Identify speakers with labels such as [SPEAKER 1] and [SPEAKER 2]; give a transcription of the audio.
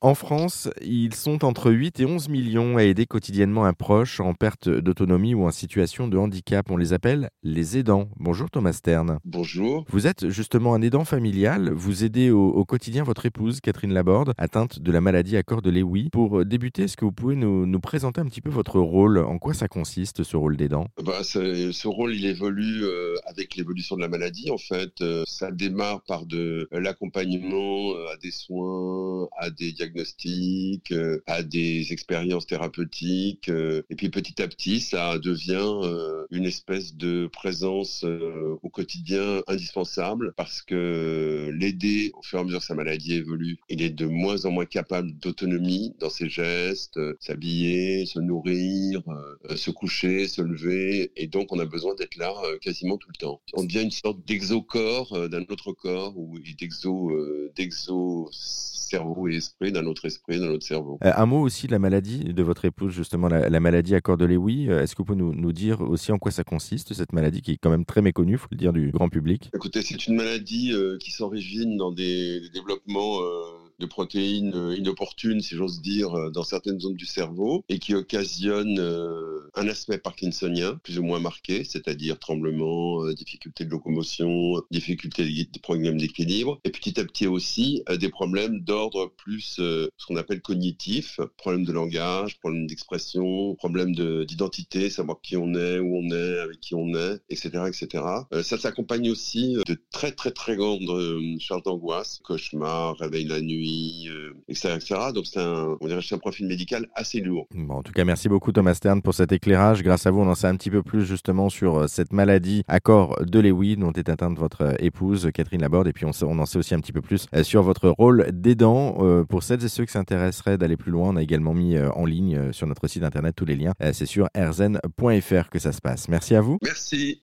[SPEAKER 1] En France, ils sont entre 8 et 11 millions à aider quotidiennement un proche en perte d'autonomie ou en situation de handicap. On les appelle les aidants. Bonjour Thomas Stern.
[SPEAKER 2] Bonjour.
[SPEAKER 1] Vous êtes justement un aidant familial. Vous aidez au, quotidien votre épouse Catherine Laborde, atteinte de la maladie à corps de Lewy. Pour débuter, est-ce que vous pouvez nous, présenter un petit peu votre rôle? En quoi ça consiste ce rôle d'aidant?
[SPEAKER 2] Bah, Ce rôle, il évolue euh, avec l'évolution de la maladie. En fait, euh, ça démarre par de l'accompagnement euh, à des soins, à des diagnostics diagnostics, euh, à des expériences thérapeutiques. Euh, et puis petit à petit, ça devient euh, une espèce de présence au quotidien indispensable parce que l'aider au fur et à mesure que sa maladie évolue, il est de moins en moins capable d'autonomie dans ses gestes, s'habiller, se nourrir, se coucher, se lever. Et donc, on a besoin d'être là quasiment tout le temps. On devient une sorte d'exocorps d'un autre corps ou d'exo, d'exo cerveau et esprit, d'un autre esprit, d'un autre cerveau.
[SPEAKER 1] Euh, un mot aussi de la maladie de votre épouse, justement, la, maladie à corps de Lewy. Euh, est-ce que vous pouvez nous, nous, dire aussi en quoi ça consiste, cette maladie qui est quand même très méconnue, il faut le dire, du grand public?
[SPEAKER 2] Écoutez, c'est une maladie euh, qui s'origine dans des, des développements de protéines euh, inopportunes, si j'ose dire, euh, dans certaines zones du cerveau et qui occasionnent euh, un aspect parkinsonien plus ou moins marqué, c'est-à-dire tremblement, difficulté de locomotion, difficulté des problèmes d'équilibre, et petit à petit aussi des problèmes d'ordre plus ce qu'on appelle cognitif, problèmes de langage, problèmes d'expression, problèmes d'identité, savoir qui on est, où on est, avec qui on est, etc., etc. ça s'accompagne aussi de très très très grandes charges d'angoisse, cauchemars, réveil la nuit etc., euh, Donc c'est un, on dirait, un profil médical assez lourd.
[SPEAKER 1] Bon, en tout cas, merci beaucoup Thomas Stern pour cet éclairage. Grâce à vous, on en sait un petit peu plus justement sur euh, cette maladie à corps de Lewy dont est atteinte votre euh, épouse Catherine Laborde. Et puis on, on en sait aussi un petit peu plus sur votre rôle d'aidant. Pour celles et ceux qui s'intéresseraient d'aller plus loin, on a également mis en ligne sur notre site internet tous les liens. C'est sur erzen.fr que ça se passe. Merci à vous.
[SPEAKER 2] Merci.